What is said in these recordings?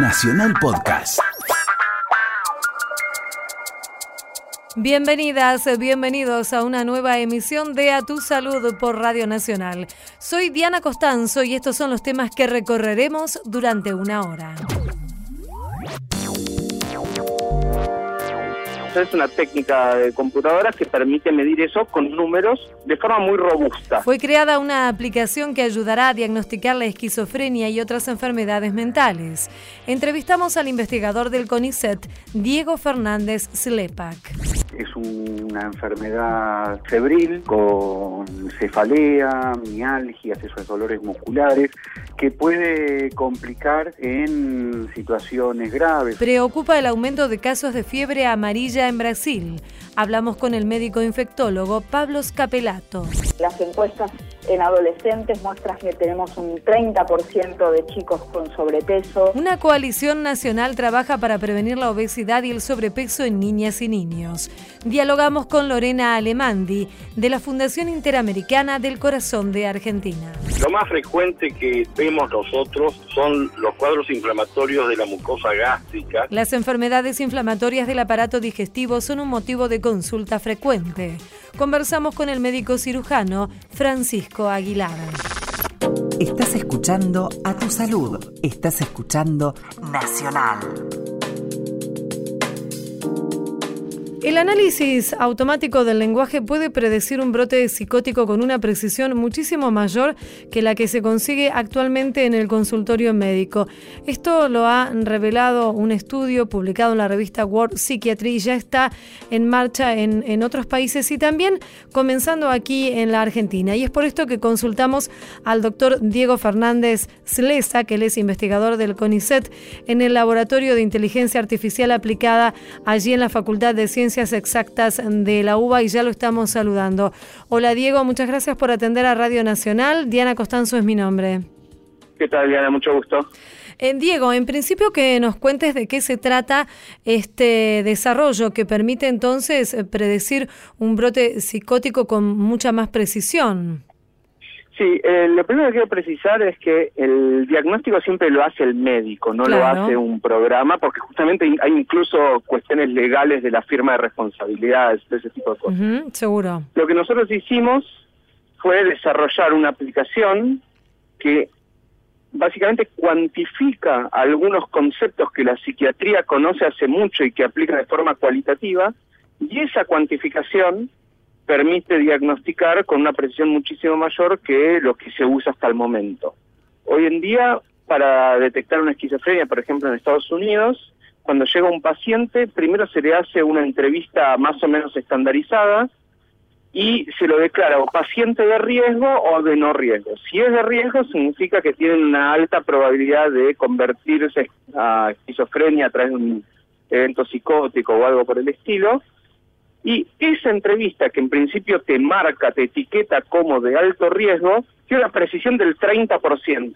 Nacional Podcast. Bienvenidas, bienvenidos a una nueva emisión de A Tu Salud por Radio Nacional. Soy Diana Costanzo y estos son los temas que recorreremos durante una hora. Es una técnica de computadoras que permite medir eso con números de forma muy robusta. Fue creada una aplicación que ayudará a diagnosticar la esquizofrenia y otras enfermedades mentales. Entrevistamos al investigador del CONICET, Diego Fernández Slepak. Es una enfermedad febril con cefalea, mialgias, esos dolores musculares, que puede complicar en situaciones graves. Preocupa el aumento de casos de fiebre amarilla en Brasil. Hablamos con el médico infectólogo Pablo Scapelato. Las encuestas en adolescentes muestran que tenemos un 30% de chicos con sobrepeso. Una coalición nacional trabaja para prevenir la obesidad y el sobrepeso en niñas y niños. Dialogamos con Lorena Alemandi, de la Fundación Interamericana del Corazón de Argentina. Lo más frecuente que vemos nosotros son los cuadros inflamatorios de la mucosa gástrica. Las enfermedades inflamatorias del aparato digestivo son un motivo de consulta frecuente. Conversamos con el médico cirujano Francisco Aguilar. Estás escuchando a tu salud. Estás escuchando Nacional. El análisis automático del lenguaje puede predecir un brote psicótico con una precisión muchísimo mayor que la que se consigue actualmente en el consultorio médico. Esto lo ha revelado un estudio publicado en la revista World Psychiatry y ya está en marcha en, en otros países y también comenzando aquí en la Argentina. Y es por esto que consultamos al doctor Diego Fernández Slesa, que él es investigador del CONICET en el Laboratorio de Inteligencia Artificial Aplicada allí en la Facultad de Ciencias Exactas de la UBA y ya lo estamos saludando. Hola Diego, muchas gracias por atender a Radio Nacional. Diana Costanzo es mi nombre. ¿Qué tal Diana? Mucho gusto. Eh, Diego, en principio que nos cuentes de qué se trata este desarrollo que permite entonces predecir un brote psicótico con mucha más precisión. Sí, eh, lo primero que quiero precisar es que el diagnóstico siempre lo hace el médico, no lo hace un programa, porque justamente hay incluso cuestiones legales de la firma de responsabilidades, de ese tipo de cosas. seguro. Lo que nosotros hicimos fue desarrollar una aplicación que básicamente cuantifica algunos conceptos que la psiquiatría conoce hace mucho y que aplica de forma cualitativa, y esa cuantificación permite diagnosticar con una precisión muchísimo mayor que lo que se usa hasta el momento. Hoy en día, para detectar una esquizofrenia, por ejemplo, en Estados Unidos, cuando llega un paciente, primero se le hace una entrevista más o menos estandarizada y se lo declara o paciente de riesgo o de no riesgo. Si es de riesgo, significa que tiene una alta probabilidad de convertirse a esquizofrenia a través de un evento psicótico o algo por el estilo, y esa entrevista que en principio te marca, te etiqueta como de alto riesgo, tiene una precisión del 30%.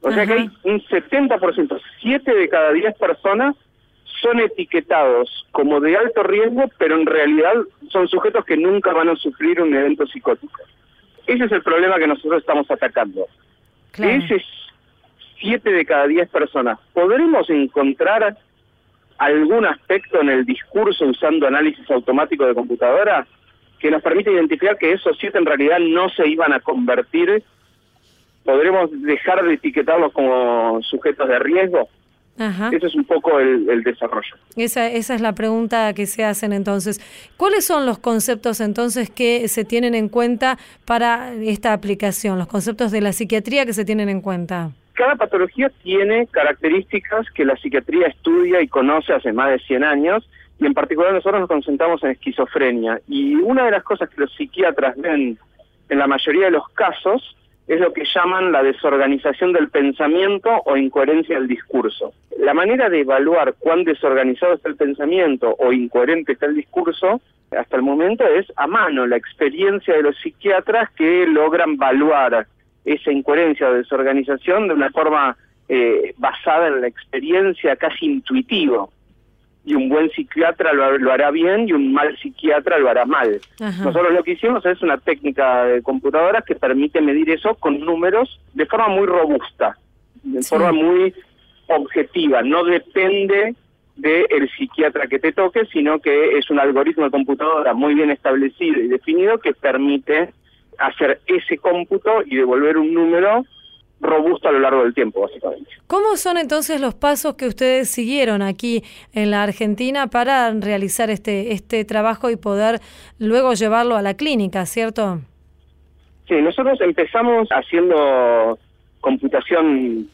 O sea que hay un 70%, 7 de cada 10 personas son etiquetados como de alto riesgo, pero en realidad son sujetos que nunca van a sufrir un evento psicótico. Ese es el problema que nosotros estamos atacando. Ese es 7 de cada 10 personas. ¿Podremos encontrar algún aspecto en el discurso usando análisis automático de computadora que nos permite identificar que esos siete en realidad no se iban a convertir, podremos dejar de etiquetarlos como sujetos de riesgo. Ajá. Ese es un poco el, desarrollo. Esa, esa es la pregunta que se hacen entonces. ¿Cuáles son los conceptos entonces que se tienen en cuenta para esta aplicación? Los conceptos de la psiquiatría que se tienen en cuenta cada patología tiene características que la psiquiatría estudia y conoce hace más de 100 años, y en particular nosotros nos concentramos en esquizofrenia. Y una de las cosas que los psiquiatras ven en la mayoría de los casos es lo que llaman la desorganización del pensamiento o incoherencia del discurso. La manera de evaluar cuán desorganizado está el pensamiento o incoherente está el discurso, hasta el momento es a mano, la experiencia de los psiquiatras que logran evaluar esa incoherencia o desorganización de una forma eh, basada en la experiencia casi intuitivo. Y un buen psiquiatra lo, hará bien y un mal psiquiatra lo hará mal. Nosotros lo que hicimos es una técnica de computadora que permite medir eso con números de forma muy robusta, de forma muy objetiva, no depende del psiquiatra que te toque, sino que es un algoritmo de computadora muy bien establecido y definido que permite hacer ese cómputo y devolver un número robusto a lo largo del tiempo, básicamente. ¿Cómo son entonces los pasos que ustedes siguieron aquí en la Argentina para realizar este, este trabajo y poder luego llevarlo a la clínica, cierto? Sí, nosotros empezamos haciendo computación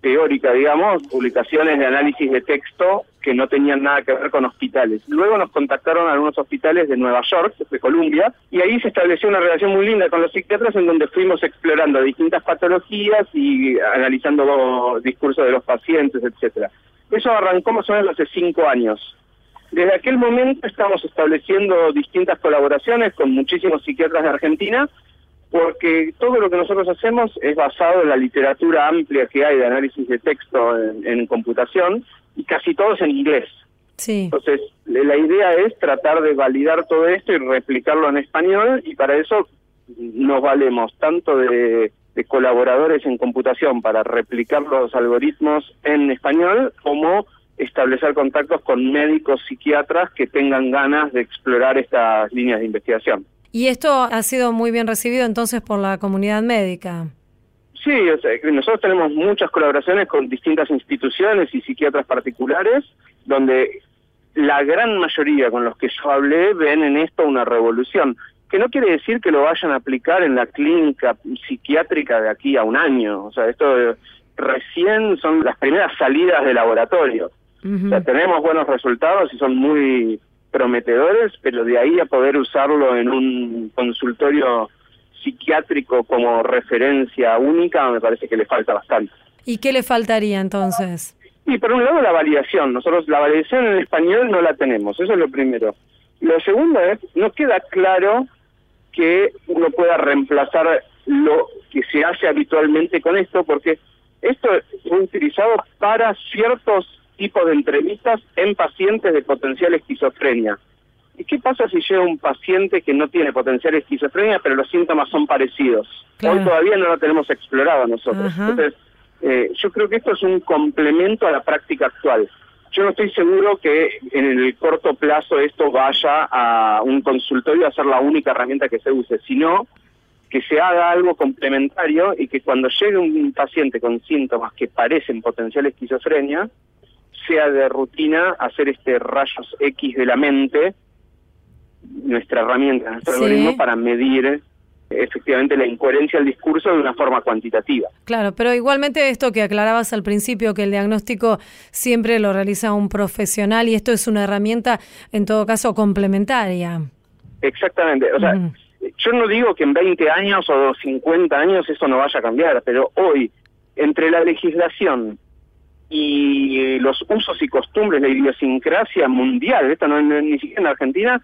teórica, digamos, publicaciones de análisis de texto que no tenían nada que ver con hospitales. Luego nos contactaron algunos hospitales de Nueva York, de Columbia, y ahí se estableció una relación muy linda con los psiquiatras en donde fuimos explorando distintas patologías y analizando discursos de los pacientes, etcétera. Eso arrancó más o menos hace cinco años. Desde aquel momento estamos estableciendo distintas colaboraciones con muchísimos psiquiatras de Argentina porque todo lo que nosotros hacemos es basado en la literatura amplia que hay de análisis de texto en, computación y casi todo es en inglés. Sí. Entonces, la idea es tratar de validar todo esto y replicarlo en español y para eso nos valemos tanto de, de colaboradores en computación para replicar los algoritmos en español como establecer contactos con médicos psiquiatras que tengan ganas de explorar estas líneas de investigación. Y esto ha sido muy bien recibido entonces por la comunidad médica. Sí, nosotros tenemos muchas colaboraciones con distintas instituciones y psiquiatras particulares, donde la gran mayoría con los que yo hablé ven en esto una revolución, que no quiere decir que lo vayan a aplicar en la clínica psiquiátrica de aquí a un año. O sea, esto recién son las primeras salidas de laboratorio. O sea, tenemos buenos resultados y son muy prometedores, pero de ahí a poder usarlo en un consultorio psiquiátrico como referencia única, me parece que le falta bastante. ¿Y qué le faltaría entonces? Y por un lado la validación, nosotros la validación en español no la tenemos, eso es lo primero. Lo segundo es, no queda claro que uno pueda reemplazar lo que se hace habitualmente con esto, porque esto es utilizado para ciertos tipo de entrevistas en pacientes de potencial esquizofrenia. ¿Y qué pasa si llega un paciente que no tiene potencial esquizofrenia, pero los síntomas son parecidos? Hoy todavía no lo tenemos explorado nosotros. Entonces, eh, yo creo que esto es un complemento a la práctica actual. Yo no estoy seguro que en el corto plazo esto vaya a un consultorio a ser la única herramienta que se use, sino que se haga algo complementario y que cuando llegue un paciente con síntomas que parecen potencial esquizofrenia, sea de rutina hacer este rayos X de la mente, nuestra herramienta, nuestro algoritmo para medir efectivamente la incoherencia del discurso de una forma cuantitativa. Claro, pero igualmente esto que aclarabas al principio, que el diagnóstico siempre lo realiza un profesional y esto es una herramienta en todo caso complementaria. Exactamente, o sea, yo no digo que en 20 años o 50 años eso no vaya a cambiar, pero hoy, entre la legislación y los usos y costumbres, la idiosincrasia mundial, esto no, ni siquiera en Argentina,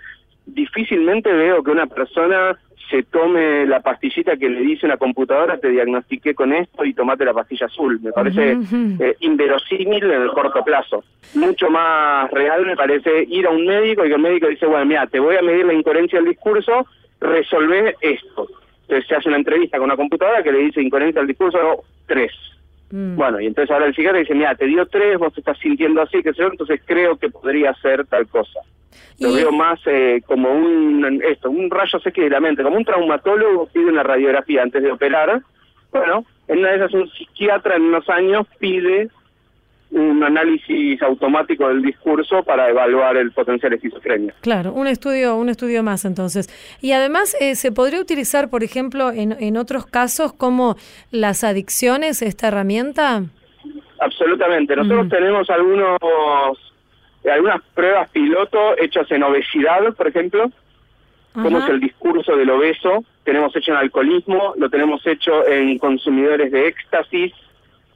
difícilmente veo que una persona se tome la pastillita que le dice una computadora, te diagnostiqué con esto y tomate la pastilla azul. Me parece eh, inverosímil en el corto plazo. Mucho más real me parece ir a un médico y que el médico dice, bueno, mira, te voy a medir la incoherencia del discurso, resolver esto. Entonces se hace una entrevista con una computadora que le dice incoherencia del discurso tres Mm. Bueno, y entonces ahora el psiquiatra dice, mira, te dio tres, vos te estás sintiendo así, que sé entonces creo que podría ser tal cosa. Lo veo más eh, como un esto, un rayo X de la mente, como un traumatólogo pide una radiografía antes de operar. Bueno, en una de esas un psiquiatra en unos años pide un análisis automático del discurso para evaluar el potencial esquizofrenia. Claro, un estudio, un estudio más entonces. Y además eh, se podría utilizar, por ejemplo, en, en otros casos como las adicciones esta herramienta. Absolutamente. Nosotros tenemos algunos algunas pruebas piloto hechas en obesidad, por ejemplo, como es el discurso del obeso. Tenemos hecho en alcoholismo, lo tenemos hecho en consumidores de éxtasis,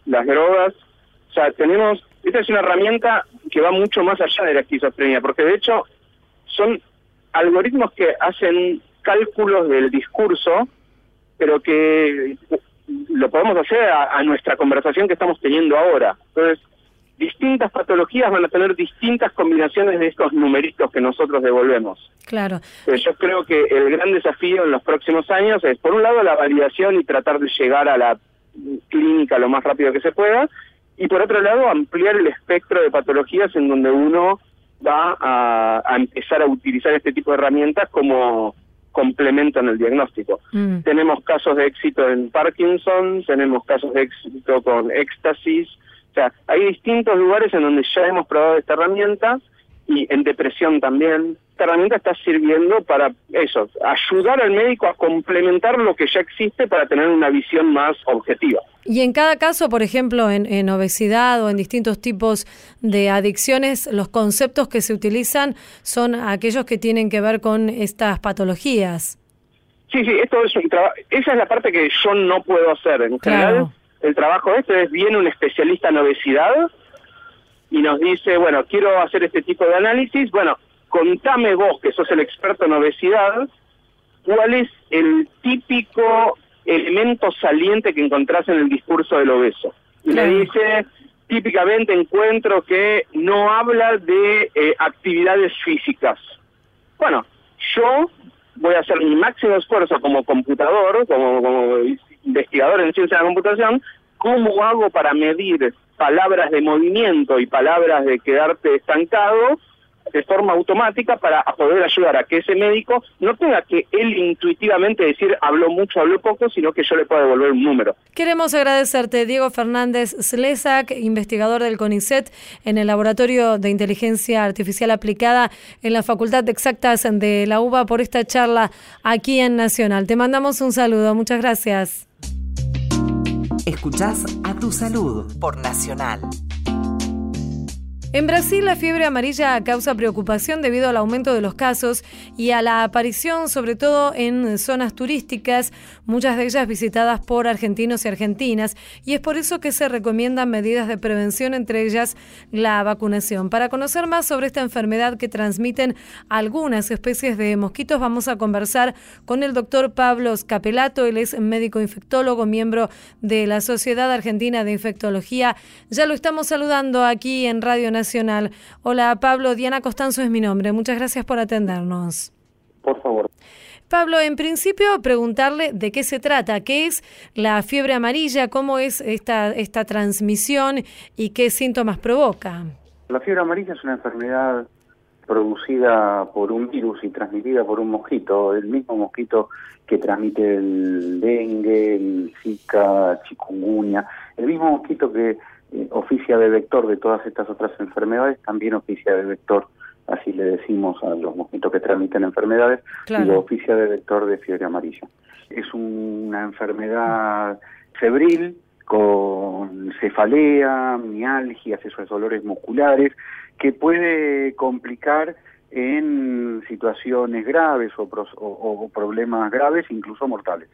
las drogas o sea, tenemos, esta es una herramienta que va mucho más allá de la esquizofrenia, porque de hecho son algoritmos que hacen cálculos del discurso, pero que lo podemos hacer a, nuestra conversación que estamos teniendo ahora. Entonces, distintas patologías van a tener distintas combinaciones de estos numeritos que nosotros devolvemos. Claro. yo creo que el gran desafío en los próximos años es, por un lado, la validación y tratar de llegar a la clínica lo más rápido que se pueda, y por otro lado ampliar el espectro de patologías en donde uno va a, empezar a utilizar este tipo de herramientas como complemento en el diagnóstico. Mm. Tenemos casos de éxito en Parkinson, tenemos casos de éxito con éxtasis, o sea, hay distintos lugares en donde ya hemos probado esta herramienta y en depresión también. Esta herramienta está sirviendo para eso, ayudar al médico a complementar lo que ya existe para tener una visión más objetiva. Y en cada caso, por ejemplo, en, obesidad o en distintos tipos de adicciones, los conceptos que se utilizan son aquellos que tienen que ver con estas patologías. Sí, sí, esto es un esa es la parte que yo no puedo hacer. En general, el trabajo este es, viene un especialista en obesidad y nos dice, bueno, quiero hacer este tipo de análisis, bueno, contame vos, que sos el experto en obesidad, cuál es el típico elemento saliente que encontrás en el discurso del obeso. Y le dice, típicamente encuentro que no habla de eh, actividades físicas. Bueno, yo voy a hacer mi máximo esfuerzo como computador, como, como investigador en ciencia de la computación, ¿cómo hago para medir palabras de movimiento y palabras de quedarte estancado de forma automática para poder ayudar a que ese médico no tenga que él intuitivamente decir habló mucho, habló poco, sino que yo le pueda devolver un número. Queremos agradecerte, Diego Fernández Slesak, investigador del CONICET en el Laboratorio de Inteligencia Artificial Aplicada en la Facultad de Exactas de la UBA, por esta charla aquí en Nacional. Te mandamos un saludo, muchas gracias. Escuchás a tu salud por Nacional. En Brasil la fiebre amarilla causa preocupación debido al aumento de los casos y a la aparición sobre todo en zonas turísticas, muchas de ellas visitadas por argentinos y argentinas, y es por eso que se recomiendan medidas de prevención, entre ellas la vacunación. Para conocer más sobre esta enfermedad que transmiten algunas especies de mosquitos, vamos a conversar con el doctor Pablo Scapelato, él es médico infectólogo, miembro de la Sociedad Argentina de Infectología. Ya lo estamos saludando aquí en Radio Nacional. Hola Pablo, Diana Costanzo es mi nombre. Muchas gracias por atendernos. Por favor. Pablo, en principio preguntarle de qué se trata, qué es la fiebre amarilla, cómo es esta, esta transmisión y qué síntomas provoca. La fiebre amarilla es una enfermedad producida por un virus y transmitida por un mosquito, el mismo mosquito que transmite el dengue, el zika, chikungunya, el mismo mosquito que eh, oficia de vector de todas estas otras enfermedades, también oficia de vector, así le decimos a los mosquitos que transmiten enfermedades, y oficia de vector de fiebre amarilla. Es una enfermedad febril con cefalea, mialgias, esos dolores musculares, que puede complicar en situaciones graves o problemas graves, incluso mortales.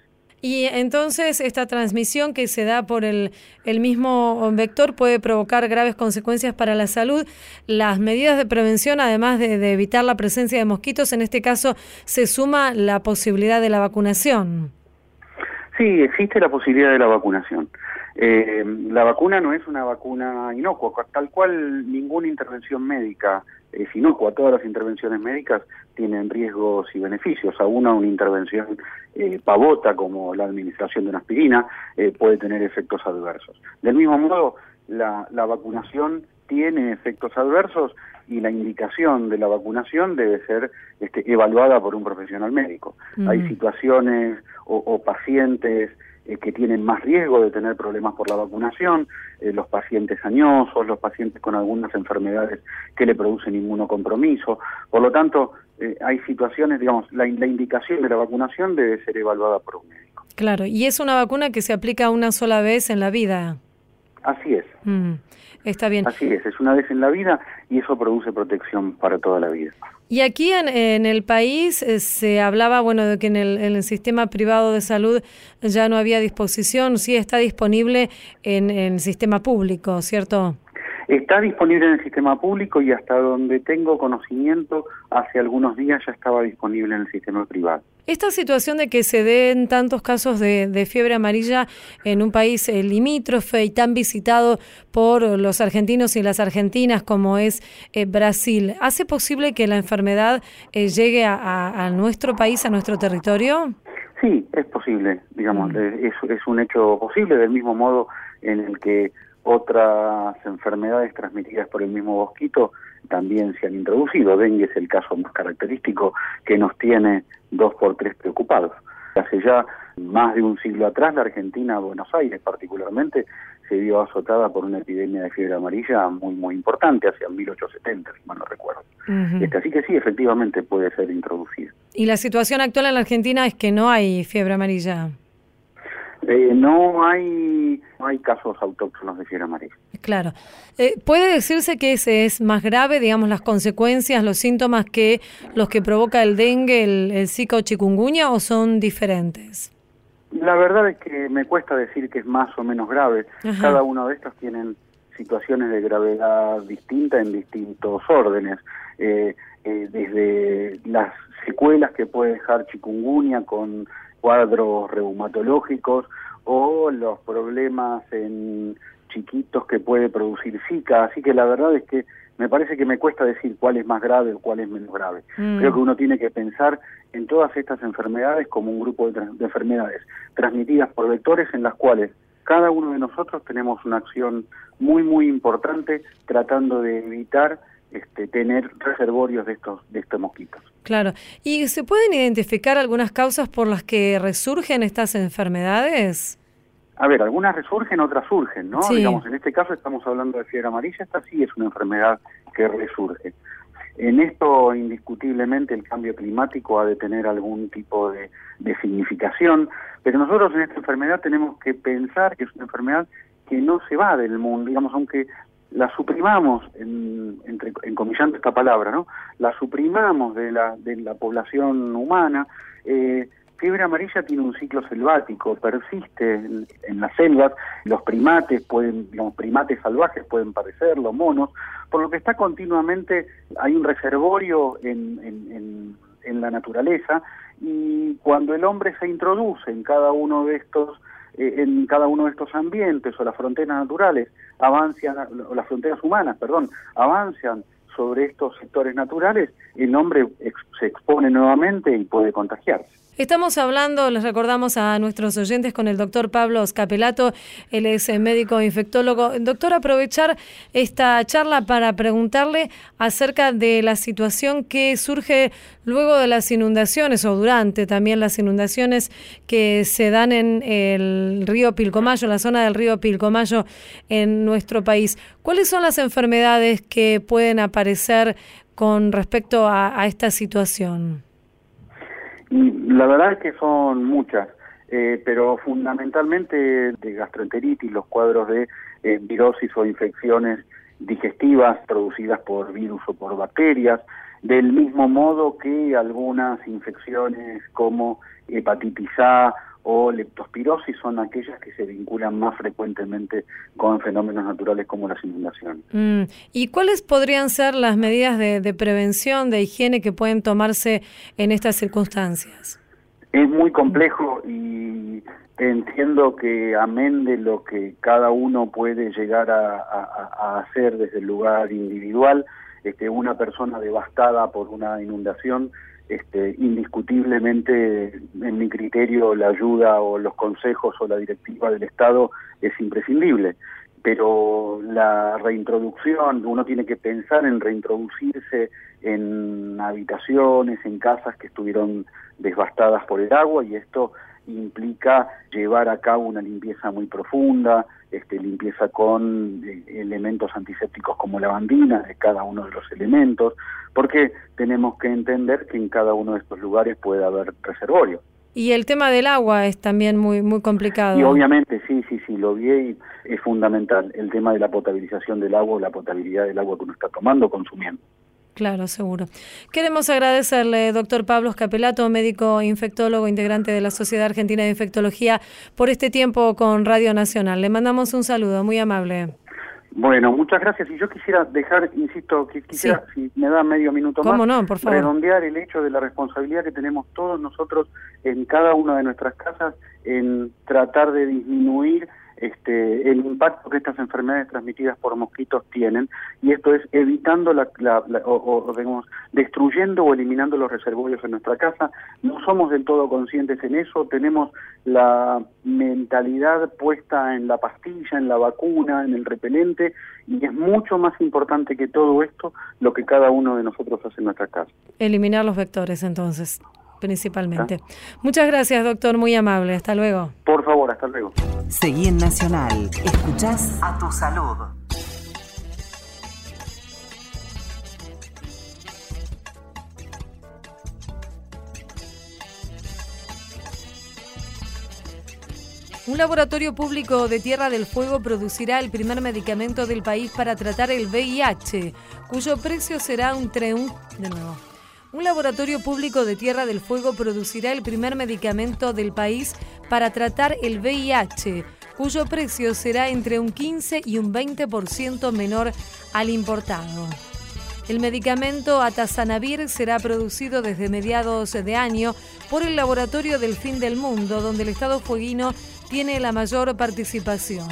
Y entonces esta transmisión que se da por el, el mismo vector puede provocar graves consecuencias para la salud. Las medidas de prevención, además de, evitar la presencia de mosquitos, en este caso se suma la posibilidad de la vacunación. Sí, existe la posibilidad de la vacunación. Eh, la vacuna no es una vacuna inocua, tal cual ninguna intervención médica es inocua. Todas las intervenciones médicas tienen riesgos y beneficios. A una, una intervención eh, pavota como la administración de una aspirina eh, puede tener efectos adversos. Del mismo modo, la, la vacunación tiene efectos adversos y la indicación de la vacunación debe ser este, evaluada por un profesional médico. Hay situaciones o pacientes eh, que tienen más riesgo de tener problemas por la vacunación, eh, los pacientes añosos, los pacientes con algunas enfermedades que le producen inmunocompromiso. Por lo tanto, eh, hay situaciones, digamos, la, indicación de la vacunación debe ser evaluada por un médico. Claro, y es una vacuna que se aplica una sola vez en la vida. Así es. Mm, está bien. Así es, es una vez en la vida y eso produce protección para toda la vida. Y aquí en, en el país eh, se hablaba, bueno, de que en el, en el, sistema privado de salud ya no había disposición, sí está disponible en, en el sistema público, ¿cierto? Está disponible en el sistema público y hasta donde tengo conocimiento, hace algunos días ya estaba disponible en el sistema privado. Esta situación de que se den tantos casos de, fiebre amarilla en un país eh, limítrofe y tan visitado por los argentinos y las argentinas como es eh, Brasil, ¿hace posible que la enfermedad eh, llegue a, nuestro país, a nuestro territorio? Sí, es posible, digamos, mm. es, es un hecho posible, del mismo modo en el que otras enfermedades transmitidas por el mismo mosquito también se han introducido. Dengue es el caso más característico que nos tiene dos por tres preocupados. Hace ya más de un siglo atrás, la Argentina, Buenos Aires particularmente, se vio azotada por una epidemia de fiebre amarilla muy, muy importante, hacia 1870, si mal no recuerdo. este, así que sí, efectivamente puede ser introducida. ¿Y la situación actual en la Argentina es que no hay fiebre amarilla? Eh, no hay no hay casos autóctonos de fiebre amarilla. Claro. Eh, ¿Puede decirse que ese es más grave, digamos, las consecuencias, los síntomas que los que provoca el dengue, el, el zika o chikungunya o son diferentes? La verdad es que me cuesta decir que es más o menos grave. Cada uno de estos tienen situaciones de gravedad distinta en distintos órdenes. Eh, eh, desde las secuelas que puede dejar chikungunya con cuadros reumatológicos o los problemas en chiquitos que puede producir Zika. Así que la verdad es que me parece que me cuesta decir cuál es más grave o cuál es menos grave. Mm. Creo que uno tiene que pensar en todas estas enfermedades como un grupo de, enfermedades transmitidas por vectores en las cuales cada uno de nosotros tenemos una acción muy, muy importante tratando de evitar este, tener reservorios de estos, de estos mosquitos. Claro. ¿Y se pueden identificar algunas causas por las que resurgen estas enfermedades? A ver, algunas resurgen, otras surgen, ¿no? Digamos, en este caso estamos hablando de fiebre amarilla, esta sí es una enfermedad que resurge. En esto, indiscutiblemente, el cambio climático ha de tener algún tipo de, significación, pero nosotros en esta enfermedad tenemos que pensar que es una enfermedad que no se va del mundo, digamos, aunque la suprimamos, en, entre, encomillando esta palabra, ¿no? La suprimamos de la, de la población humana, eh, fiebre amarilla tiene un ciclo selvático, persiste en, las selvas, los primates pueden, los primates salvajes pueden padecer, los monos, por lo que está continuamente, hay un reservorio en, en, en la naturaleza y cuando el hombre se introduce en cada uno de estos eh, en cada uno de estos ambientes o las fronteras naturales avanzan o las fronteras humanas, perdón, avanzan sobre estos sectores naturales, el hombre se expone nuevamente y puede contagiarse. Estamos hablando, les recordamos a nuestros oyentes, con el doctor Pablo Scapelato, él es médico infectólogo. Doctor, aprovechar esta charla para preguntarle acerca de la situación que surge luego de las inundaciones o durante también las inundaciones que se dan en el río Pilcomayo, la zona del río Pilcomayo en nuestro país. ¿Cuáles son las enfermedades que pueden aparecer con respecto a esta situación? La verdad es que son muchas, eh, pero fundamentalmente de gastroenteritis, los cuadros de eh, virosis o infecciones digestivas producidas por virus o por bacterias, del mismo modo que algunas infecciones como hepatitis A o leptospirosis son aquellas que se vinculan más frecuentemente con fenómenos naturales como las inundaciones. Mm. ¿Y cuáles podrían ser las medidas de, prevención, de higiene que pueden tomarse en estas circunstancias? Es muy complejo y entiendo que amén de lo que cada uno puede llegar a, hacer desde el lugar individual, este, una persona devastada por una inundación este, indiscutiblemente, en mi criterio, la ayuda o los consejos o la directiva del Estado es imprescindible. Pero la reintroducción, uno tiene que pensar en reintroducirse en habitaciones, en casas que estuvieron devastadas por el agua y esto implica llevar a cabo una limpieza muy profunda, este, limpieza con eh, elementos antisépticos como lavandina de cada uno de los elementos, porque tenemos que entender que en cada uno de estos lugares puede haber reservorio. Y el tema del agua es también muy muy complicado. Y obviamente, sí, sí, sí, lo vi y es fundamental el tema de la potabilización del agua, la potabilidad del agua que uno está tomando, consumiendo. Claro, seguro. Queremos agradecerle, doctor Pablo Escapelato, médico infectólogo, integrante de la Sociedad Argentina de Infectología, por este tiempo con Radio Nacional. Le mandamos un saludo, muy amable. Bueno, muchas gracias. Y yo quisiera dejar, insisto, que quisiera, si me da medio minuto más, no? Por favor. redondear el hecho de la responsabilidad que tenemos todos nosotros en cada una de nuestras casas en tratar de disminuir este, el impacto que estas enfermedades transmitidas por mosquitos tienen, y esto es evitando la, o, digamos, destruyendo o eliminando los reservorios en nuestra casa. No somos del todo conscientes en eso, tenemos la mentalidad puesta en la pastilla, en la vacuna, en el repelente, y es mucho más importante que todo esto lo que cada uno de nosotros hace en nuestra casa. Eliminar los vectores entonces principalmente. Muchas gracias, doctor, muy amable. Hasta luego. Por favor, hasta luego. Seguí en Nacional. Escuchás a tu salud. Un laboratorio público de Tierra del Fuego producirá el primer medicamento del país para tratar el VIH, cuyo precio será entre un... De nuevo. Un laboratorio público de Tierra del Fuego producirá el primer medicamento del país para tratar el VIH, cuyo precio será entre un 15 y un 20% menor al importado. El medicamento Atazanavir será producido desde mediados de año por el Laboratorio del Fin del Mundo, donde el Estado fueguino tiene la mayor participación.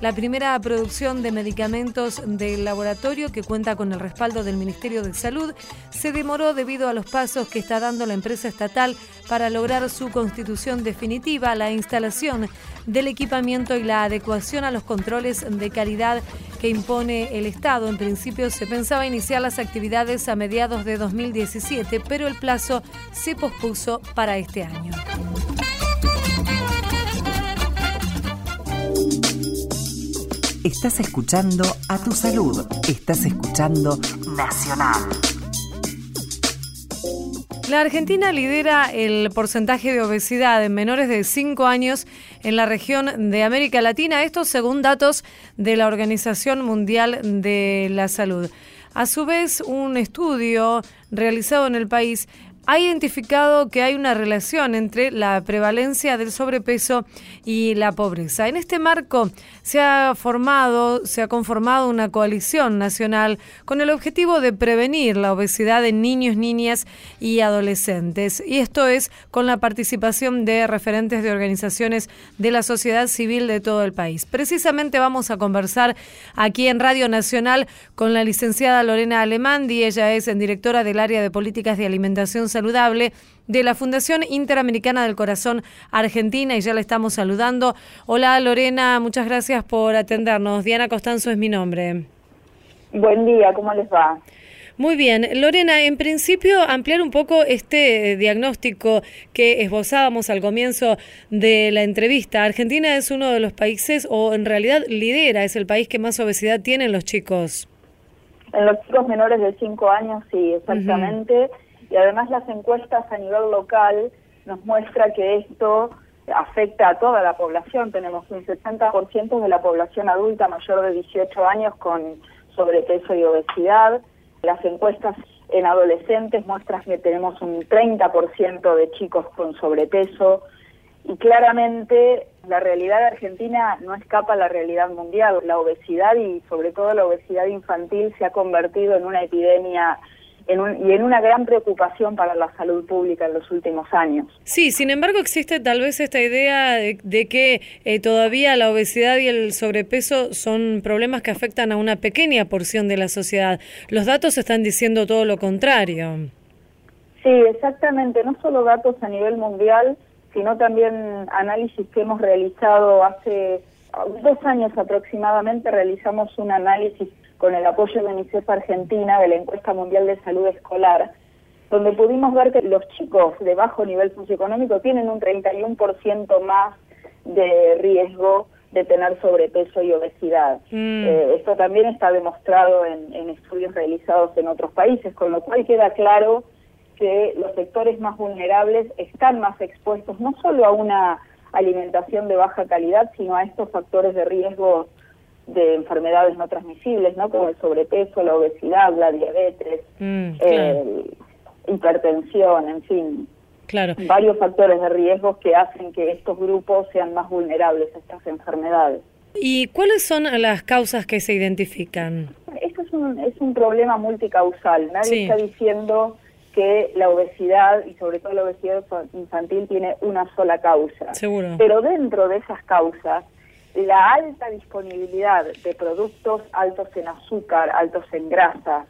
La primera producción de medicamentos del laboratorio, que cuenta con el respaldo del Ministerio de Salud, se demoró debido a los pasos que está dando la empresa estatal para lograr su constitución definitiva, la instalación del equipamiento y la adecuación a los controles de calidad que impone el Estado. En principio se pensaba iniciar las actividades a mediados de 2017, pero el plazo se pospuso para este año. Estás escuchando a tu salud. Estás escuchando Nacional. La Argentina lidera el porcentaje de obesidad en menores de 5 años en la región de América Latina, esto según datos de la Organización Mundial de la Salud. A su vez, un estudio realizado en el país ha identificado que hay una relación entre la prevalencia del sobrepeso y la pobreza. En este marco se ha formado, se ha conformado una coalición nacional con el objetivo de prevenir la obesidad en niños, niñas y adolescentes. Y esto es con la participación de referentes de organizaciones de la sociedad civil de todo el país. Precisamente vamos a conversar aquí en Radio Nacional con la licenciada Lorena Alemandi. Ella es directora del área de políticas de alimentación saludable de la Fundación Interamericana del Corazón Argentina y ya la estamos saludando. Hola Lorena, muchas gracias por atendernos. Diana Costanzo es mi nombre. Buen día, ¿cómo les va? Muy bien. Lorena, en principio, ampliar un poco este eh, diagnóstico que esbozábamos al comienzo de la entrevista. Argentina es uno de los países, o en realidad lidera, es el país que más obesidad tienen los chicos. En los chicos menores de 5 años, sí, exactamente y además las encuestas a nivel local nos muestra que esto afecta a toda la población. Tenemos un 60% de la población adulta mayor de 18 años con sobrepeso y obesidad. Las encuestas en adolescentes muestran que tenemos un 30% de chicos con sobrepeso y claramente la realidad argentina no escapa a la realidad mundial. La obesidad y sobre todo la obesidad infantil se ha convertido en una epidemia y en una gran preocupación para la salud pública en los últimos años. Sí, sin embargo existe tal vez esta idea de, que eh, todavía la obesidad y el sobrepeso son problemas que afectan a una pequeña porción de la sociedad. Los datos están diciendo todo lo contrario. Sí, exactamente, no solo datos a nivel mundial, sino también análisis que hemos realizado hace dos años aproximadamente, realizamos un análisis con el apoyo de UNICEF Argentina de la encuesta mundial de salud escolar, donde pudimos ver que los chicos de bajo nivel socioeconómico tienen un 31% más de riesgo de tener sobrepeso y obesidad. Mm. Eh, esto también está demostrado en, en estudios realizados en otros países, con lo cual queda claro que los sectores más vulnerables están más expuestos no solo a una alimentación de baja calidad, sino a estos factores de riesgo de enfermedades no transmisibles, ¿no? Como el sobrepeso, la obesidad, la diabetes, mm, eh, hipertensión, en fin. Claro. Varios factores de riesgo que hacen que estos grupos sean más vulnerables a estas enfermedades. ¿Y cuáles son las causas que se identifican? Esto es un, es un problema multicausal. Nadie está diciendo que la obesidad y sobre todo la obesidad infantil tiene una sola causa. Seguro. Pero dentro de esas causas la alta disponibilidad de productos altos en azúcar, altos en grasa,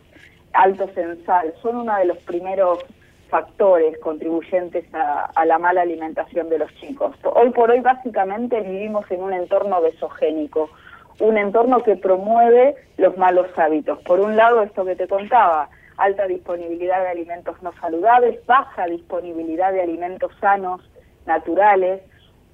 altos en sal, son uno de los primeros factores contribuyentes a, la mala alimentación de los chicos. Hoy por hoy básicamente vivimos en un entorno desogénico, un entorno que promueve los malos hábitos. Por un lado, esto que te contaba, alta disponibilidad de alimentos no saludables, baja disponibilidad de alimentos sanos, naturales,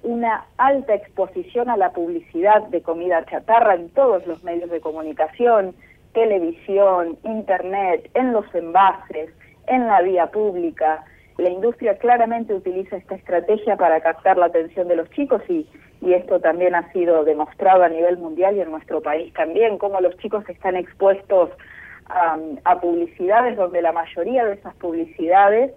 una alta exposición a la publicidad de comida chatarra en todos los medios de comunicación, televisión, internet, en los envases, en la vía pública. La industria claramente utiliza esta estrategia para captar la atención de los chicos y, esto también ha sido demostrado a nivel mundial y en nuestro país también, cómo los chicos están expuestos a publicidades donde la mayoría de esas publicidades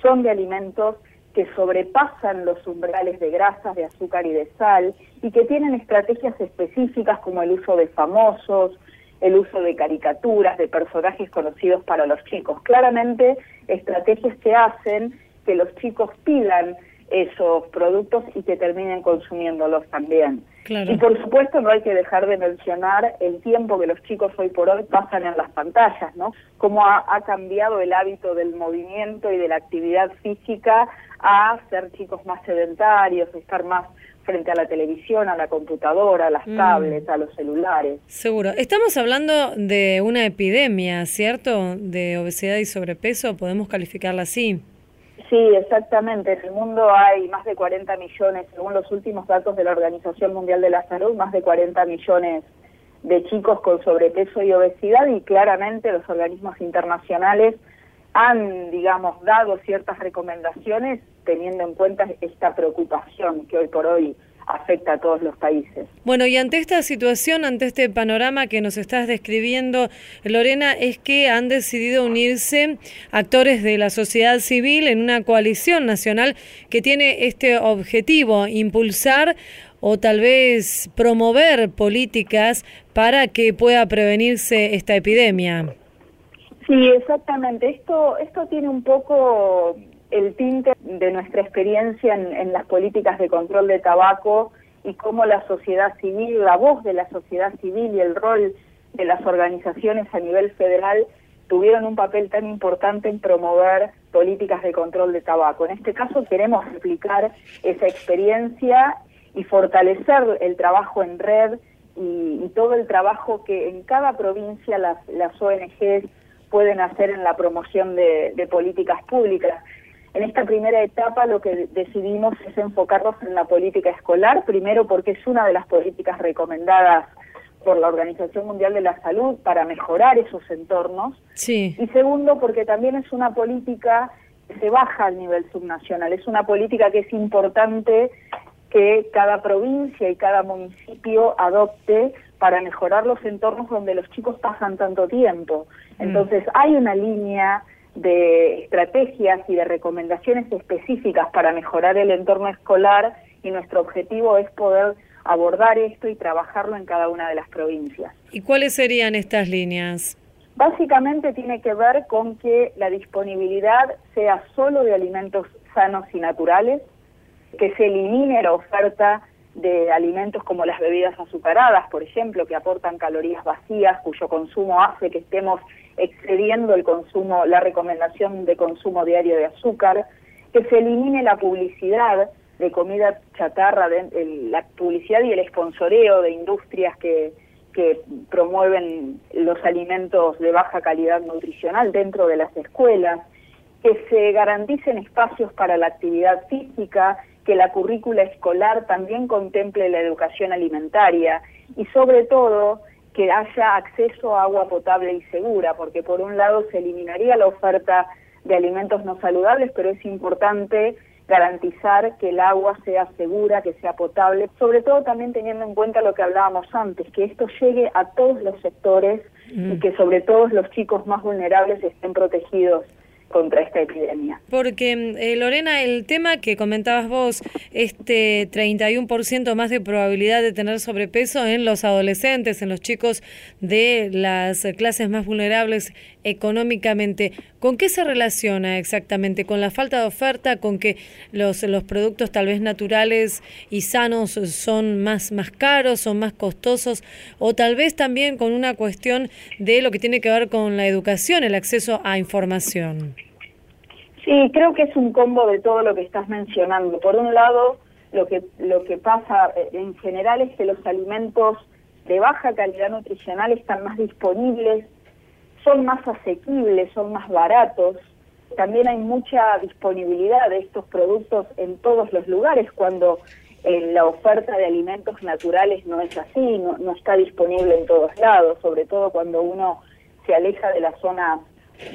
son de alimentos que sobrepasan los umbrales de grasas, de azúcar y de sal y que tienen estrategias específicas como el uso de famosos, el uso de caricaturas, de personajes conocidos para los chicos. Claramente, estrategias que hacen que los chicos pidan esos productos y que terminen consumiéndolos también. Y por supuesto no hay que dejar de mencionar el tiempo que los chicos hoy por hoy pasan en las pantallas, ¿no? Cómo ha, ha cambiado el hábito del movimiento y de la actividad física a ser chicos más sedentarios, estar más frente a la televisión, a la computadora, a las mm. tablets, a los celulares. Seguro. Estamos hablando de una epidemia, ¿cierto? De obesidad y sobrepeso, podemos calificarla así. Sí, exactamente. En el mundo hay más de 40 millones, según los últimos datos de la Organización Mundial de la Salud, más de 40 millones de chicos con sobrepeso y obesidad y claramente los organismos internacionales han, digamos, dado ciertas recomendaciones teniendo en cuenta esta preocupación que hoy por hoy afecta a todos los países. Bueno, y ante esta situación, ante este panorama que nos estás describiendo, Lorena, es que han decidido unirse actores de la sociedad civil en una coalición nacional que tiene este objetivo, impulsar o tal vez promover políticas para que pueda prevenirse esta epidemia. Sí, exactamente. Esto, esto tiene un poco el tinte de nuestra experiencia en, las políticas de control de tabaco y cómo la sociedad civil, la voz de la sociedad civil y el rol de las organizaciones a nivel federal tuvieron un papel tan importante en promover políticas de control de tabaco. En este caso queremos replicar esa experiencia y fortalecer el trabajo en red y, todo el trabajo que en cada provincia las, las ONGs pueden hacer en la promoción de, políticas públicas. En esta primera etapa lo que decidimos es enfocarnos en la política escolar, primero porque es una de las políticas recomendadas por la Organización Mundial de la Salud para mejorar esos entornos. Sí. Y segundo porque también es una política que se baja al nivel subnacional, es una política que es importante que cada provincia y cada municipio adopte para mejorar los entornos donde los chicos pasan tanto tiempo. Mm. Entonces hay una línea de estrategias y de recomendaciones específicas para mejorar el entorno escolar y nuestro objetivo es poder abordar esto y trabajarlo en cada una de las provincias. ¿Y cuáles serían estas líneas? Básicamente tiene que ver con que la disponibilidad sea solo de alimentos sanos y naturales, que se elimine la oferta de alimentos como las bebidas azucaradas, por ejemplo, que aportan calorías vacías, cuyo consumo hace que estemos excediendo el consumo, la recomendación de consumo diario de azúcar, que se elimine la publicidad de comida chatarra, de, la publicidad y el esponsoreo de industrias que, que promueven los alimentos de baja calidad nutricional dentro de las escuelas, que se garanticen espacios para la actividad física, que la currícula escolar también contemple la educación alimentaria y sobre todo que haya acceso a agua potable y segura, porque por un lado se eliminaría la oferta de alimentos no saludables, pero es importante garantizar que el agua sea segura, que sea potable, sobre todo también teniendo en cuenta lo que hablábamos antes, que esto llegue a todos los sectores y mm. que sobre todo los chicos más vulnerables estén protegidos contra esta epidemia. Porque, eh, Lorena, el tema que comentabas vos, este 31% más de probabilidad de tener sobrepeso en los adolescentes, en los chicos de las clases más vulnerables económicamente, ¿con qué se relaciona exactamente? ¿Con la falta de oferta? ¿Con que los, los productos tal vez naturales y sanos son más, más caros, son más costosos? ¿O tal vez también con una cuestión de lo que tiene que ver con la educación, el acceso a información? Sí, creo que es un combo de todo lo que estás mencionando. Por un lado, lo que, lo que pasa eh, en general es que los alimentos de baja calidad nutricional están más disponibles, son más asequibles, son más baratos. También hay mucha disponibilidad de estos productos en todos los lugares cuando eh, la oferta de alimentos naturales no es así, no, no está disponible en todos lados, sobre todo cuando uno se aleja de las zonas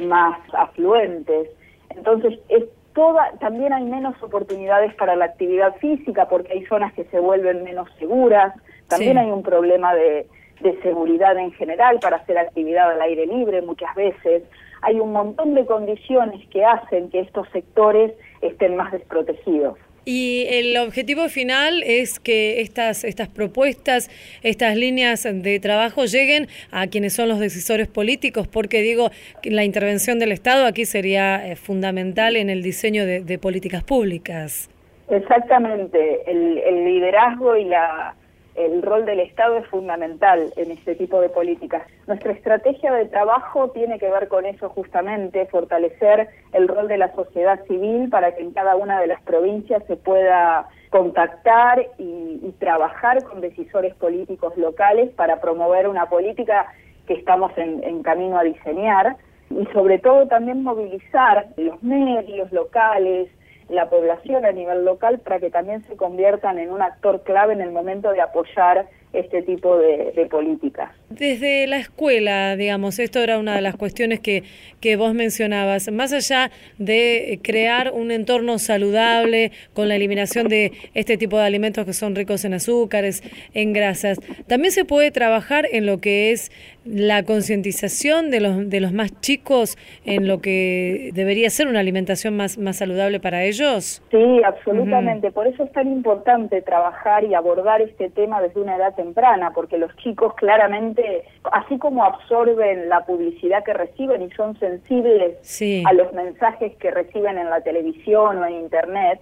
más afluentes. Entonces, es toda, también hay menos oportunidades para la actividad física porque hay zonas que se vuelven menos seguras, también hay un problema de, de seguridad en general para hacer actividad al aire libre muchas veces. Hay un montón de condiciones que hacen que estos sectores estén más desprotegidos. Y el objetivo final es que estas, estas propuestas, estas líneas de trabajo lleguen a quienes son los decisores políticos, porque digo, que la intervención del Estado aquí sería eh, fundamental en el diseño de, de políticas públicas. Exactamente, el, el liderazgo y la el rol del Estado es fundamental en este tipo de políticas. Nuestra estrategia de trabajo tiene que ver con eso justamente, fortalecer el rol de la sociedad civil para que en cada una de las provincias se pueda contactar y, trabajar con decisores políticos locales para promover una política que estamos en, en camino a diseñar y sobre todo también movilizar los medios locales, la población a nivel local para que también se conviertan en un actor clave en el momento de apoyar este tipo de, de, políticas. Desde la escuela, digamos, esto era una de las cuestiones que, que vos mencionabas, más allá de crear un entorno saludable con la eliminación de este tipo de alimentos que son ricos en azúcares, en grasas, también se puede trabajar en lo que es la concientización de los, de los más chicos en lo que debería ser una alimentación más, más saludable para ellos? Sí, absolutamente. Uh -huh. Por eso es tan importante trabajar y abordar este tema desde una edad temprana, porque los chicos claramente, así como absorben la publicidad que reciben y son sensibles sí. a los mensajes que reciben en la televisión o en Internet,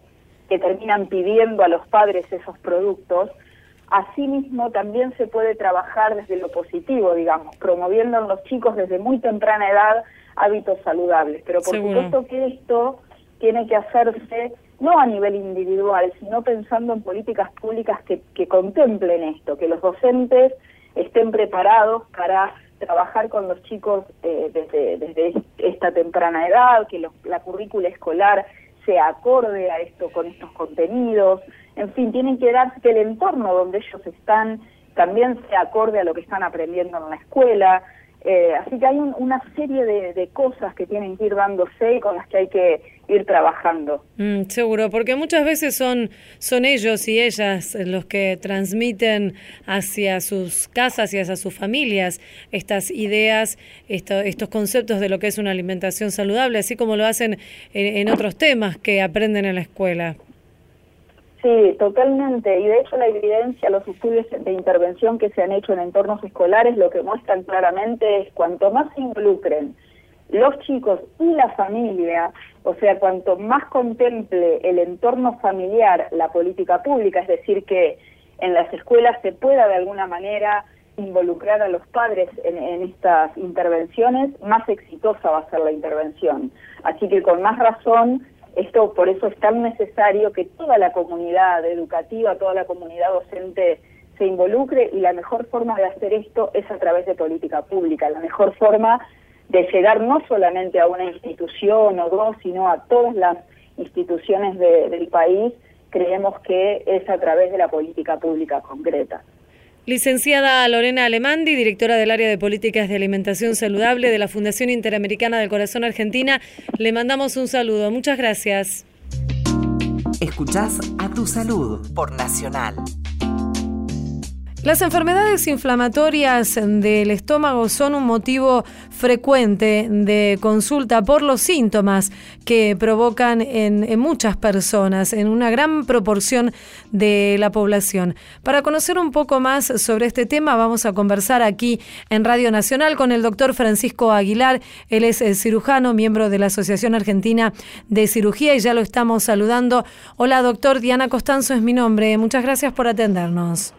que terminan pidiendo a los padres esos productos, Asimismo, también se puede trabajar desde lo positivo, digamos, promoviendo en los chicos desde muy temprana edad hábitos saludables. Pero por Seguro. supuesto que esto tiene que hacerse no a nivel individual, sino pensando en políticas públicas que, que contemplen esto, que los docentes estén preparados para trabajar con los chicos eh, desde, esta temprana edad, que los, la currícula escolar sea acorde a esto con estos contenidos, en fin, tienen que darse que el entorno donde ellos están también sea acorde a lo que están aprendiendo en la escuela. Eh, así que hay un, una serie de, de, cosas que tienen que ir dándose y con las que hay que ir trabajando. Mm, seguro, porque muchas veces son, son ellos y ellas los que transmiten hacia sus casas y hacia sus familias estas ideas, esto, estos conceptos de lo que es una alimentación saludable, así como lo hacen en, en otros temas que aprenden en la escuela. Sí, totalmente. Y de hecho la evidencia, los estudios de intervención que se han hecho en entornos escolares lo que muestran claramente es cuanto más se involucren los chicos y la familia, o sea, cuanto más contemple el entorno familiar la política pública, es decir, que en las escuelas se pueda de alguna manera involucrar a los padres en, en estas intervenciones, más exitosa va a ser la intervención. Así que con más razón esto por eso es tan necesario que toda la comunidad educativa, toda la comunidad docente se involucre y la mejor forma de hacer esto es a través de política pública, la mejor forma de llegar no solamente a una institución o dos, sino a todas las instituciones de, del país, creemos que es a través de la política pública concreta. Licenciada Lorena Alemandi, directora del área de políticas de alimentación saludable de la Fundación Interamericana del Corazón Argentina, le mandamos un saludo. Muchas gracias. Escuchás a tu salud por Nacional. Las enfermedades inflamatorias del estómago son un motivo frecuente de consulta por los síntomas que provocan en, muchas personas, en una gran proporción de la población. Para conocer un poco más sobre este tema, vamos a conversar aquí en Radio Nacional con el doctor Francisco Aguilar. Él es eh, cirujano, miembro de la Asociación Argentina de Cirugía y ya lo estamos saludando. Hola, doctor. Diana Costanzo es mi nombre. Muchas gracias por atendernos.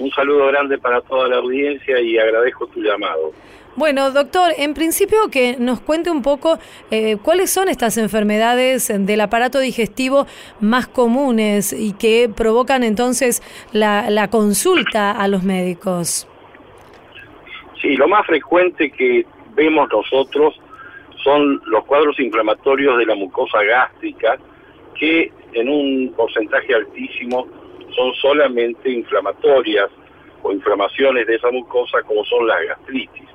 Un saludo grande para toda la audiencia y agradezco tu llamado. Bueno, doctor, en principio que nos cuente un poco eh, cuáles son estas enfermedades del aparato digestivo más comunes y que provocan entonces la, la consulta a los médicos. Sí, lo más frecuente que vemos nosotros son los cuadros inflamatorios de la mucosa gástrica, que en un porcentaje altísimo son solamente inflamatorias o inflamaciones de esa mucosa como son las gastritis,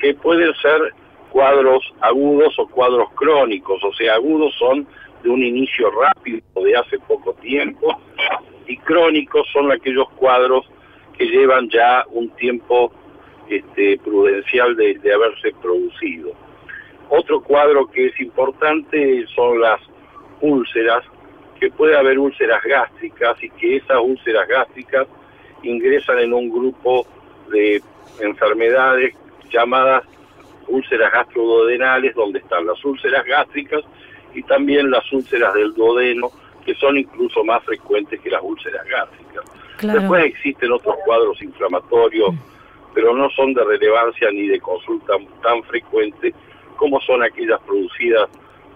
que pueden ser cuadros agudos o cuadros crónicos, o sea, agudos son de un inicio rápido de hace poco tiempo y crónicos son aquellos cuadros que llevan ya un tiempo este, prudencial de, de haberse producido. Otro cuadro que es importante son las úlceras, que puede haber úlceras gástricas y que esas úlceras gástricas ingresan en un grupo de enfermedades llamadas úlceras gastroduodenales, donde están las úlceras gástricas y también las úlceras del duodeno, que son incluso más frecuentes que las úlceras gástricas. Después existen otros cuadros inflamatorios, pero no son de relevancia ni de consulta tan frecuente como son aquellas producidas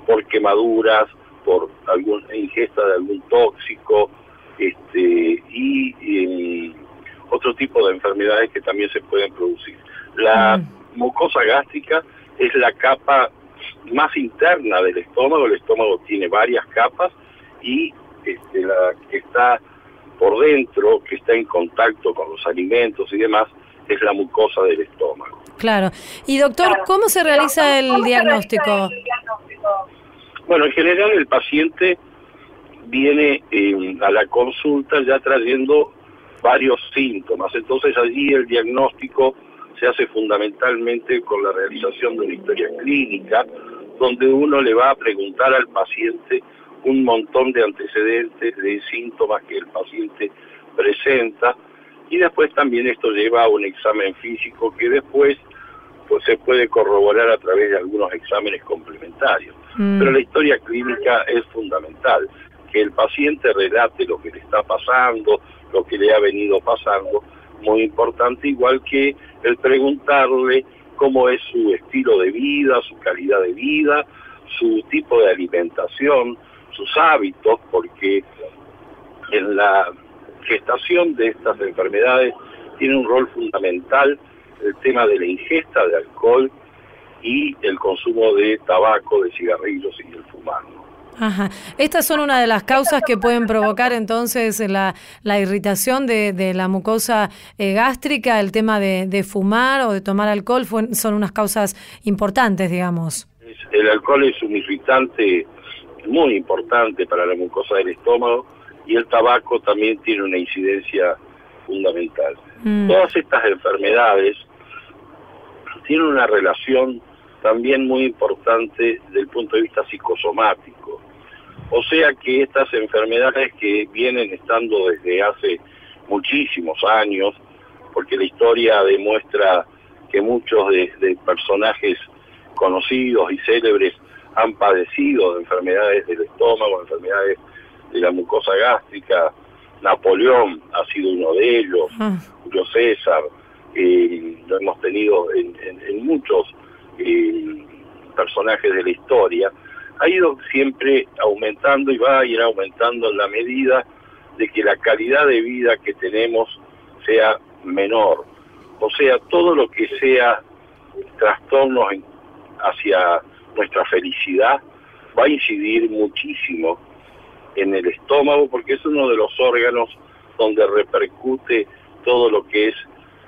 por quemaduras, por alguna ingesta de algún tóxico este, y, otro tipo de enfermedades que también se pueden producir. La mm. mucosa gástrica es la capa más interna del estómago, el estómago tiene varias capas y este, la que está por dentro, que está en contacto con los alimentos y demás, es la mucosa del estómago. Claro. Y doctor, ¿cómo se realiza el diagnóstico? Bueno, en general el paciente viene eh, a la consulta ya trayendo varios síntomas, entonces allí el diagnóstico se hace fundamentalmente con la realización de una historia clínica, donde uno le va a preguntar al paciente un montón de antecedentes de síntomas que el paciente presenta y después también esto lleva a un examen físico que después pues se puede corroborar a través de algunos exámenes complementarios. Mm. Pero la historia clínica es fundamental, que el paciente relate lo que le está pasando, lo que le ha venido pasando, muy importante, igual que el preguntarle cómo es su estilo de vida, su calidad de vida, su tipo de alimentación, sus hábitos, porque en la gestación de estas enfermedades tiene un rol fundamental el tema de la ingesta de alcohol y el consumo de tabaco, de cigarrillos y el fumar. Ajá. Estas son una de las causas que pueden provocar entonces la, la irritación de, de la mucosa eh, gástrica, el tema de, de, fumar o de tomar alcohol, son unas causas importantes, digamos. El alcohol es un irritante muy importante para la mucosa del estómago y el tabaco también tiene una incidencia fundamental. Mm. Todas estas enfermedades tienen una relación también muy importante desde el punto de vista psicosomático. O sea que estas enfermedades que vienen estando desde hace muchísimos años, porque la historia demuestra que muchos de, personajes conocidos y célebres han padecido de enfermedades del estómago, enfermedades de la mucosa gástrica, Napoleón ha sido uno de ellos, ah. Julio César, eh, lo hemos tenido en, muchos personajes de la historia, ha ido siempre aumentando y va a ir aumentando en la medida de que la calidad de vida que tenemos sea menor. O sea, todo lo que sea trastornos hacia nuestra felicidad va a incidir muchísimo en el estómago porque es uno de los órganos donde repercute todo lo que es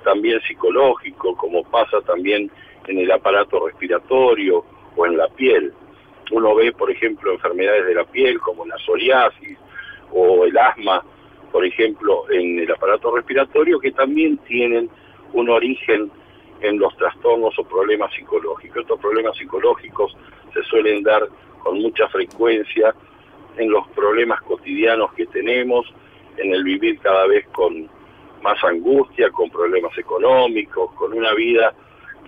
también psicológico, como pasa también en el aparato respiratorio o en la piel. Uno ve, por ejemplo, enfermedades de la piel como la psoriasis o el asma, por ejemplo, en el aparato respiratorio, que también tienen un origen en los trastornos o problemas psicológicos. Estos problemas psicológicos se suelen dar con mucha frecuencia en los problemas cotidianos que tenemos, en el vivir cada vez con más angustia, con problemas económicos, con una vida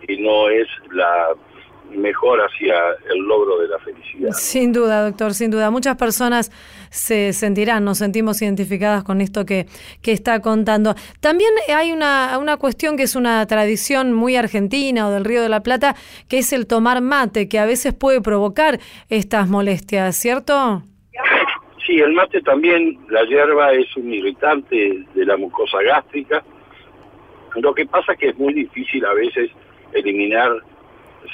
que no es la mejor hacia el logro de la felicidad. Sin duda, doctor, sin duda. Muchas personas se sentirán, nos sentimos identificadas con esto que, que está contando. También hay una, una cuestión que es una tradición muy argentina o del Río de la Plata, que es el tomar mate, que a veces puede provocar estas molestias, ¿cierto? Sí, el mate también, la hierba es un irritante de la mucosa gástrica. Lo que pasa es que es muy difícil a veces eliminar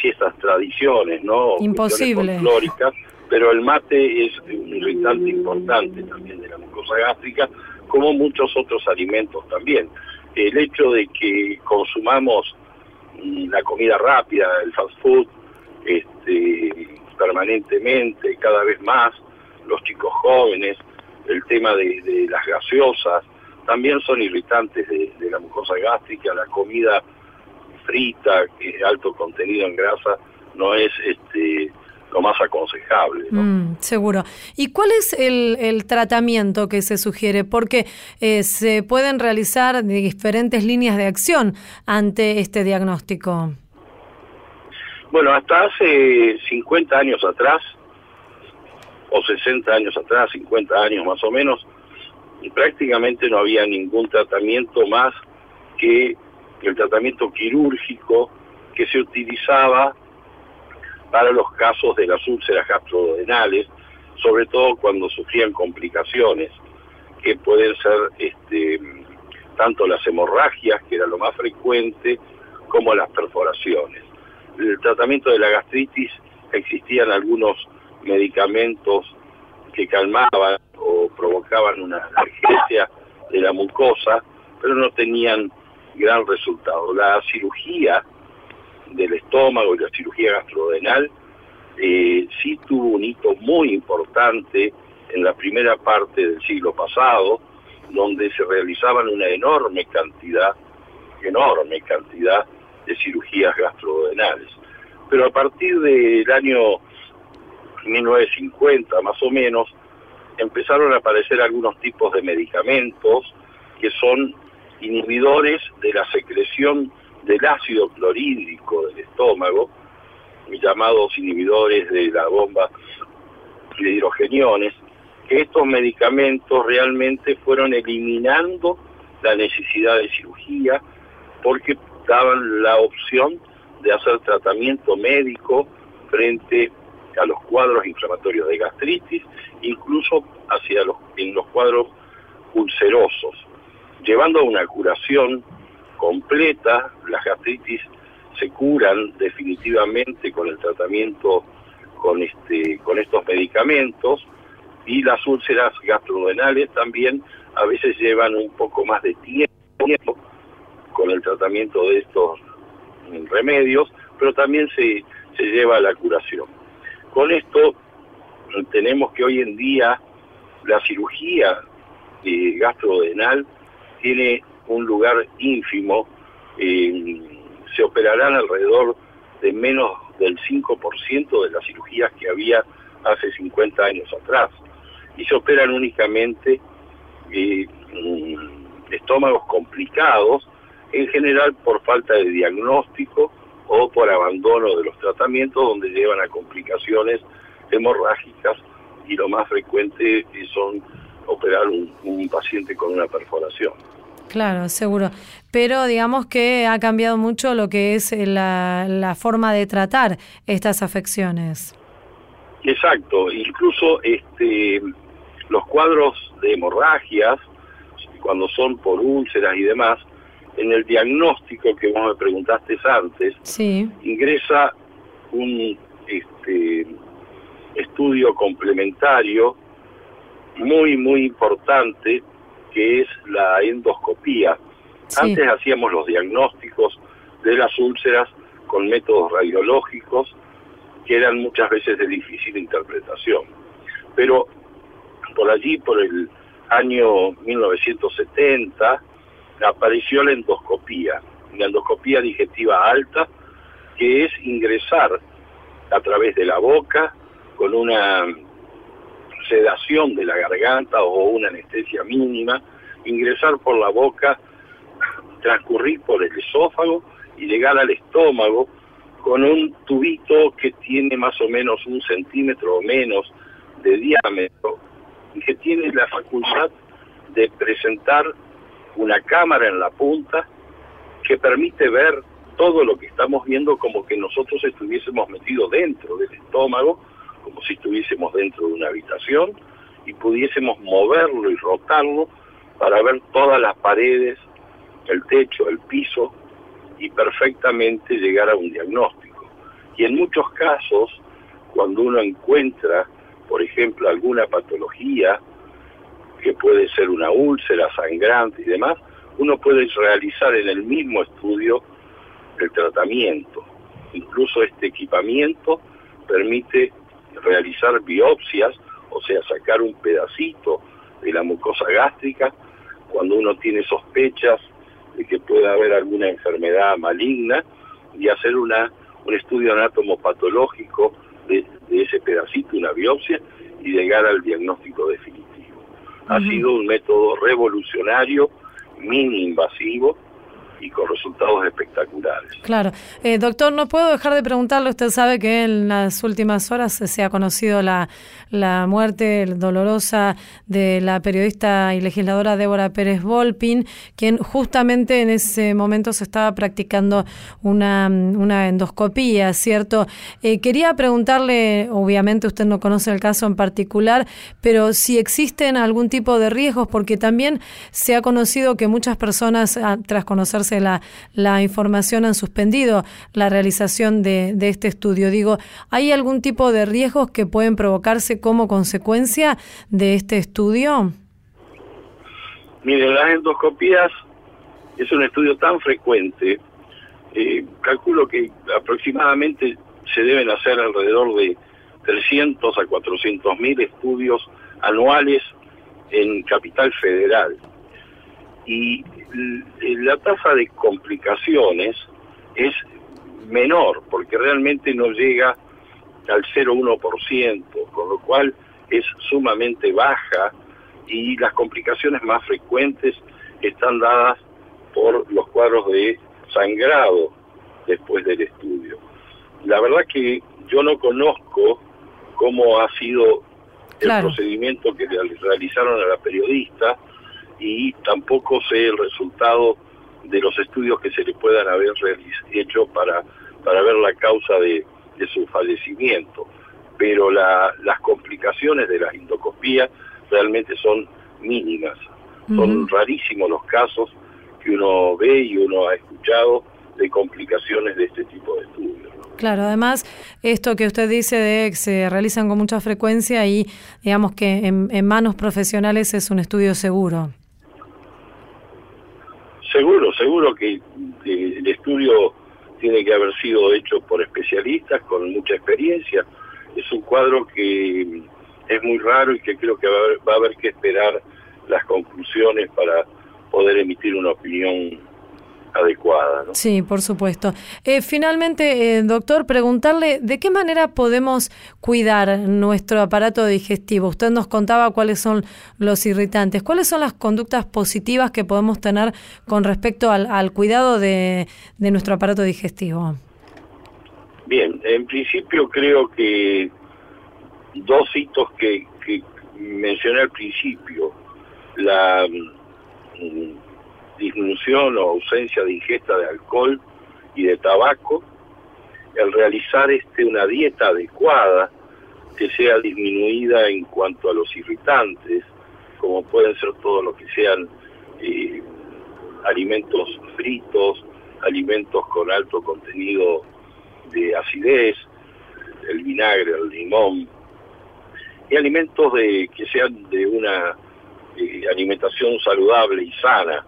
ciertas tradiciones, ¿no? Imposible. pero el mate es un irritante importante también de la mucosa gástrica, como muchos otros alimentos también. El hecho de que consumamos mm, la comida rápida, el fast food, este, permanentemente, cada vez más, los chicos jóvenes, el tema de, las gaseosas, también son irritantes de, de la mucosa gástrica, la comida frita, que es alto contenido en grasa, no es este lo más aconsejable. Mm, seguro. ¿Y cuál es el, el, tratamiento que se sugiere? Porque eh, se pueden realizar diferentes líneas de acción ante este diagnóstico. Bueno, hasta hace 50 años atrás, o 60 años atrás, 50 años más o menos, prácticamente no había ningún tratamiento más que el tratamiento quirúrgico que se utilizaba para los casos de las úlceras gastrodenales, sobre todo cuando sufrían complicaciones, que pueden ser este, tanto las hemorragias, que era lo más frecuente, como las perforaciones. El tratamiento de la gastritis existían algunos medicamentos que calmaban o provocaban una alergia de la mucosa, pero no tenían gran resultado. La cirugía del estómago y la cirugía gastrodenal eh, sí tuvo un hito muy importante en la primera parte del siglo pasado, donde se realizaban una enorme cantidad, enorme cantidad de cirugías gastrodenales. Pero a partir del año 1950 más o menos, empezaron a aparecer algunos tipos de medicamentos que son inhibidores de la secreción del ácido clorhídrico del estómago, llamados inhibidores de la bomba de hidrogeniones, estos medicamentos realmente fueron eliminando la necesidad de cirugía porque daban la opción de hacer tratamiento médico frente a los cuadros inflamatorios de gastritis, incluso hacia los, en los cuadros ulcerosos llevando a una curación completa, las gastritis se curan definitivamente con el tratamiento con este con estos medicamentos y las úlceras gastrodenales también a veces llevan un poco más de tiempo con el tratamiento de estos remedios, pero también se, se lleva a la curación. Con esto tenemos que hoy en día la cirugía eh, gastrodenal tiene un lugar ínfimo, eh, se operarán alrededor de menos del 5% de las cirugías que había hace 50 años atrás. Y se operan únicamente eh, estómagos complicados, en general por falta de diagnóstico o por abandono de los tratamientos donde llevan a complicaciones hemorrágicas y lo más frecuente son operar un paciente con una perforación. Claro, seguro. Pero digamos que ha cambiado mucho lo que es eh, la, forma de tratar estas afecciones. Exacto, incluso este, los cuadros de hemorragias, cuando son por úlceras y demás, en el diagnóstico que vos me preguntaste antes, sí. ingresa un este, estudio complementario muy, muy importante que es la endoscopía. Antes hacíamos los diagnósticos de las úlceras con métodos radiológicos que eran muchas veces de difícil interpretación. Pero por allí, por el año 1970 apareció la endoscopía, la endoscopía digestiva alta, que es ingresar a través de la boca con una sedación de la garganta o una anestesia mínima, ingresar por la boca, transcurrir por el esófago y llegar al estómago con un tubito que tiene más o menos un centímetro o menos de diámetro y que tiene la facultad de presentar una cámara en la punta que permite ver todo lo que estamos viendo como que nosotros estuviésemos metidos dentro del estómago, como si estuviésemos dentro de una habitación y pudiésemos moverlo y rotarlo para ver todas las paredes, el techo, el piso y perfectamente llegar a un diagnóstico. Y en muchos casos, cuando uno encuentra, por ejemplo, alguna patología, que puede ser una úlcera sangrante y demás, uno puede realizar en el mismo estudio el tratamiento. Incluso este equipamiento permite realizar biopsias, o sea, sacar un pedacito de la mucosa gástrica cuando uno tiene sospechas de que pueda haber alguna enfermedad maligna y hacer una un estudio anatomopatológico de, de ese pedacito, una biopsia, y llegar al diagnóstico definitivo. Ha sido un método revolucionario, mini invasivo, y con resultados espectaculares. Claro. Eh, doctor, no puedo dejar de preguntarle, usted sabe que en las últimas horas se ha conocido la, la muerte dolorosa de la periodista y legisladora Débora Pérez Volpin, quien justamente en ese momento se estaba practicando una, una endoscopía, ¿cierto? Eh, quería preguntarle, obviamente usted no conoce el caso en particular, pero si existen algún tipo de riesgos, porque también se ha conocido que muchas personas, ah, tras conocerse la, información han suspendido la realización de, de este estudio. Digo, ¿hay algún tipo de riesgos que pueden provocarse como consecuencia de este estudio? Mire, las endoscopías es un estudio tan frecuente, eh, calculo que aproximadamente se deben hacer alrededor de 300 a 400 mil estudios anuales en Capital Federal. Y la tasa de complicaciones es menor, porque realmente no llega al 0,1%, con lo cual es sumamente baja y las complicaciones más frecuentes están dadas por los cuadros de sangrado después del estudio. La verdad que yo no conozco cómo ha sido el procedimiento que realizaron a la periodista, y tampoco sé el resultado de los estudios que se le puedan haber hecho para, para ver la causa de, su fallecimiento. Pero las complicaciones de la endoscopía realmente son mínimas. Son rarísimos los casos que uno ve y uno ha escuchado de complicaciones de este tipo de estudios. Claro, además, esto que usted dice de que se realizan con mucha frecuencia y digamos que en manos profesionales es un estudio seguro. Seguro, seguro que el estudio tiene que haber sido hecho por especialistas con mucha experiencia. Es un cuadro que es muy raro y que creo que va a haber, que esperar las conclusiones para poder emitir una opinión adecuada. ¿no? Sí, por supuesto. Eh, finalmente, eh, doctor, preguntarle de qué manera podemos cuidar nuestro aparato digestivo. Usted nos contaba cuáles son los irritantes. ¿Cuáles son las conductas positivas que podemos tener con respecto al, cuidado de, nuestro aparato digestivo? Bien, en principio creo que dos hitos que, que mencioné al principio, la mm, disminución o ausencia de ingesta de alcohol y de tabaco, el realizar este una dieta adecuada que sea disminuida en cuanto a los irritantes, como pueden ser todo lo que sean eh, alimentos fritos, alimentos con alto contenido de acidez, el vinagre, el limón, y alimentos de que sean de una eh, alimentación saludable y sana,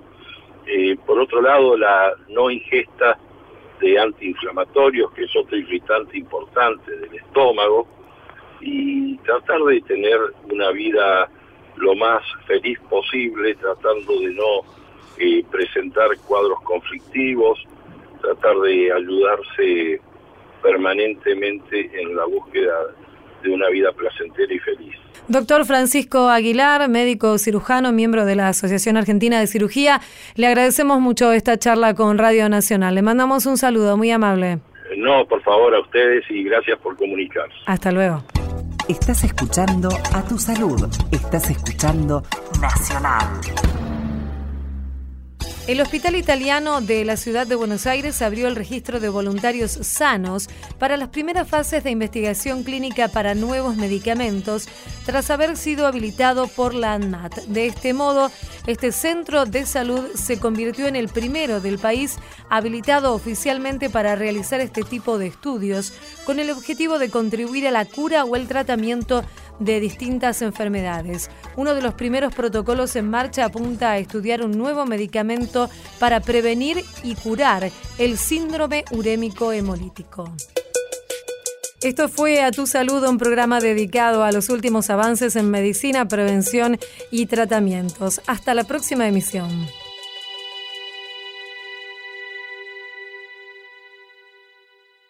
eh, por otro lado, la no ingesta de antiinflamatorios, que es otro irritante importante del estómago, y tratar de tener una vida lo más feliz posible, tratando de no eh, presentar cuadros conflictivos, tratar de ayudarse permanentemente en la búsqueda de una vida placentera y feliz. Doctor Francisco Aguilar, médico cirujano, miembro de la Asociación Argentina de Cirugía, le agradecemos mucho esta charla con Radio Nacional. Le mandamos un saludo muy amable. No, por favor, a ustedes y gracias por comunicarse. Hasta luego. Estás escuchando a tu salud. Estás escuchando Nacional. El Hospital Italiano de la Ciudad de Buenos Aires abrió el registro de voluntarios sanos para las primeras fases de investigación clínica para nuevos medicamentos tras haber sido habilitado por la ANMAT. De este modo, este centro de salud se convirtió en el primero del país habilitado oficialmente para realizar este tipo de estudios con el objetivo de contribuir a la cura o el tratamiento de distintas enfermedades. Uno de los primeros protocolos en marcha apunta a estudiar un nuevo medicamento para prevenir y curar el síndrome urémico hemolítico. Esto fue A Tu Salud, un programa dedicado a los últimos avances en medicina, prevención y tratamientos. Hasta la próxima emisión.